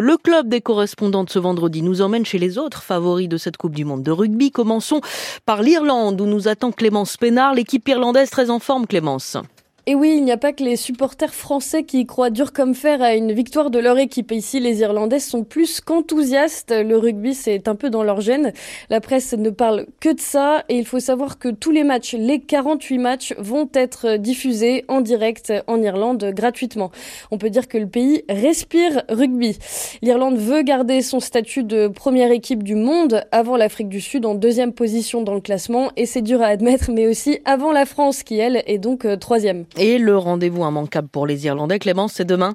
Le club des correspondantes ce vendredi nous emmène chez les autres favoris de cette Coupe du Monde de rugby. Commençons par l'Irlande où nous attend Clémence Pénard, l'équipe irlandaise très en forme Clémence. Et oui, il n'y a pas que les supporters français qui croient dur comme fer à une victoire de leur équipe. Ici, les Irlandais sont plus qu'enthousiastes. Le rugby, c'est un peu dans leur gène. La presse ne parle que de ça. Et il faut savoir que tous les matchs, les 48 matchs, vont être diffusés en direct en Irlande gratuitement. On peut dire que le pays respire rugby. L'Irlande veut garder son statut de première équipe du monde avant l'Afrique du Sud en deuxième position dans le classement. Et c'est dur à admettre, mais aussi avant la France qui, elle, est donc euh, troisième. Et le rendez-vous immanquable pour les Irlandais, Clémence, c'est demain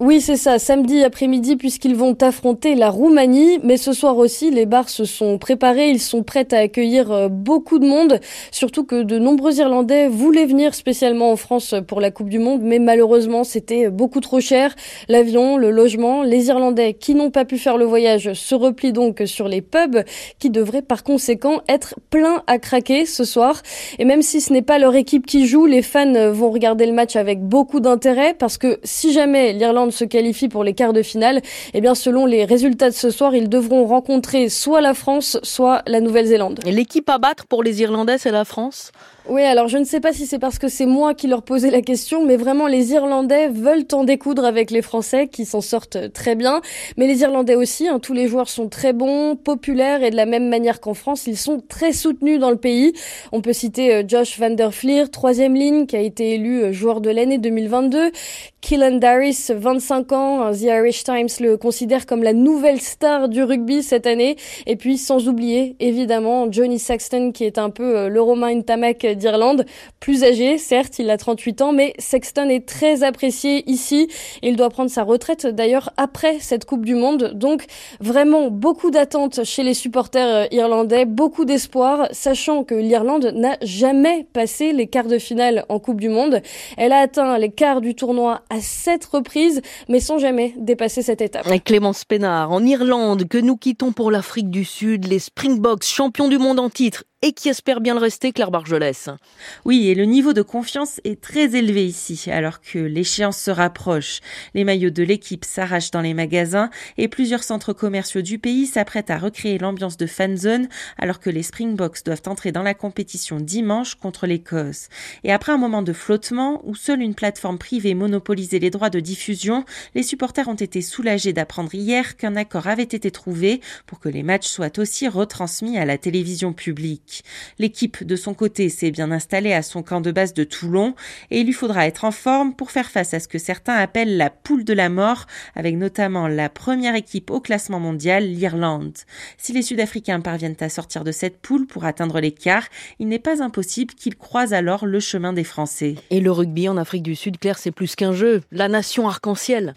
oui, c'est ça, samedi après-midi, puisqu'ils vont affronter la Roumanie. Mais ce soir aussi, les bars se sont préparés. Ils sont prêts à accueillir euh, beaucoup de monde. Surtout que de nombreux Irlandais voulaient venir spécialement en France pour la Coupe du Monde. Mais malheureusement, c'était beaucoup trop cher. L'avion, le logement. Les Irlandais qui n'ont pas pu faire le voyage se replient donc sur les pubs qui devraient par conséquent être pleins à craquer ce soir. Et même si ce n'est pas leur équipe qui joue, les fans vont regarder le match avec beaucoup d'intérêt parce que si jamais l'Irlande se qualifie pour les quarts de finale, eh bien selon les résultats de ce soir, ils devront rencontrer soit la France, soit la Nouvelle-Zélande. L'équipe à battre pour les Irlandais, c'est la France? Oui, alors je ne sais pas si c'est parce que c'est moi qui leur posais la question, mais vraiment les Irlandais veulent en découdre avec les Français qui s'en sortent très bien. Mais les Irlandais aussi, hein, tous les joueurs sont très bons, populaires et de la même manière qu'en France, ils sont très soutenus dans le pays. On peut citer euh, Josh Van der Fleer, troisième ligne, qui a été élu euh, joueur de l'année 2022. Killen Darris, 25 ans, The Irish Times le considère comme la nouvelle star du rugby cette année. Et puis sans oublier évidemment Johnny Sexton qui est un peu euh, le Romain Ntamak d'Irlande, plus âgé, certes, il a 38 ans, mais Sexton est très apprécié ici. Il doit prendre sa retraite d'ailleurs après cette Coupe du Monde. Donc vraiment beaucoup d'attentes chez les supporters euh, irlandais, beaucoup d'espoir, sachant que l'Irlande n'a jamais passé les quarts de finale en Coupe du Monde. Elle a atteint les quarts du tournoi à sept reprises, mais sans jamais dépasser cette étape. Clémence Pénard, en Irlande, que nous quittons pour l'Afrique du Sud, les Springboks, champions du monde en titre et qui espère bien le rester, Claire Bargelès. Oui, et le niveau de confiance est très élevé ici, alors que l'échéance se rapproche. Les maillots de l'équipe s'arrachent dans les magasins et plusieurs centres commerciaux du pays s'apprêtent à recréer l'ambiance de fanzone, alors que les Springboks doivent entrer dans la compétition dimanche contre l'Écosse. Et après un moment de flottement, où seule une plateforme privée monopolisait les droits de diffusion, les supporters ont été soulagés d'apprendre hier qu'un accord avait été trouvé pour que les matchs soient aussi retransmis à la télévision publique. L'équipe, de son côté, s'est bien installée à son camp de base de Toulon et il lui faudra être en forme pour faire face à ce que certains appellent la poule de la mort, avec notamment la première équipe au classement mondial, l'Irlande. Si les Sud-Africains parviennent à sortir de cette poule pour atteindre l'écart, il n'est pas impossible qu'ils croisent alors le chemin des Français. Et le rugby en Afrique du Sud, Claire, c'est plus qu'un jeu. La nation arc-en-ciel.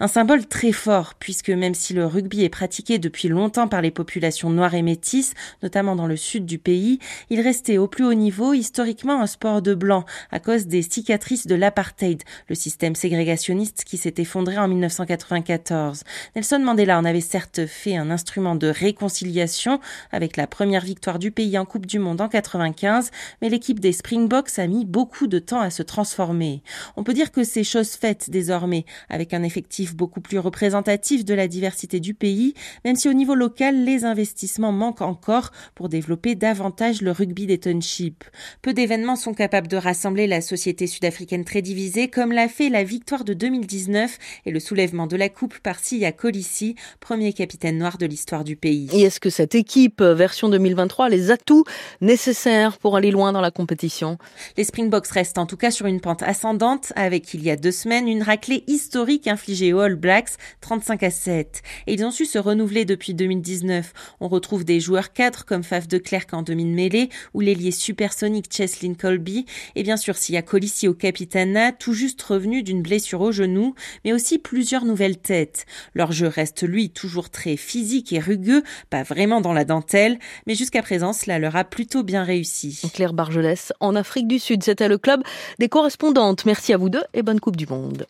Un symbole très fort, puisque même si le rugby est pratiqué depuis longtemps par les populations noires et métisses, notamment dans le sud du pays, il restait au plus haut niveau historiquement un sport de blanc, à cause des cicatrices de l'apartheid, le système ségrégationniste qui s'est effondré en 1994. Nelson Mandela en avait certes fait un instrument de réconciliation avec la première victoire du pays en Coupe du Monde en 95, mais l'équipe des Springboks a mis beaucoup de temps à se transformer. On peut dire que c'est chose faite désormais, avec un effet beaucoup plus représentatif de la diversité du pays, même si au niveau local, les investissements manquent encore pour développer davantage le rugby des townships. Peu d'événements sont capables de rassembler la société sud-africaine très divisée, comme l'a fait la victoire de 2019 et le soulèvement de la coupe par Sia Colissi, premier capitaine noir de l'histoire du pays. Et est-ce que cette équipe, version 2023, a les atouts nécessaires pour aller loin dans la compétition? Les Springboks restent en tout cas sur une pente ascendante, avec il y a deux semaines une raclée historique infligée All Blacks 35 à 7. Et ils ont su se renouveler depuis 2019. On retrouve des joueurs cadres comme Faf de Klerk en demi-mêlée ou l'ailier supersonique Cheslin Colby. Et bien sûr, s'il y a Colissi au capitana, tout juste revenu d'une blessure au genou, mais aussi plusieurs nouvelles têtes. Leur jeu reste lui toujours très physique et rugueux, pas vraiment dans la dentelle, mais jusqu'à présent, cela leur a plutôt bien réussi. Claire Bargelès, en Afrique du Sud, c'était le club des correspondantes. Merci à vous deux et bonne Coupe du Monde.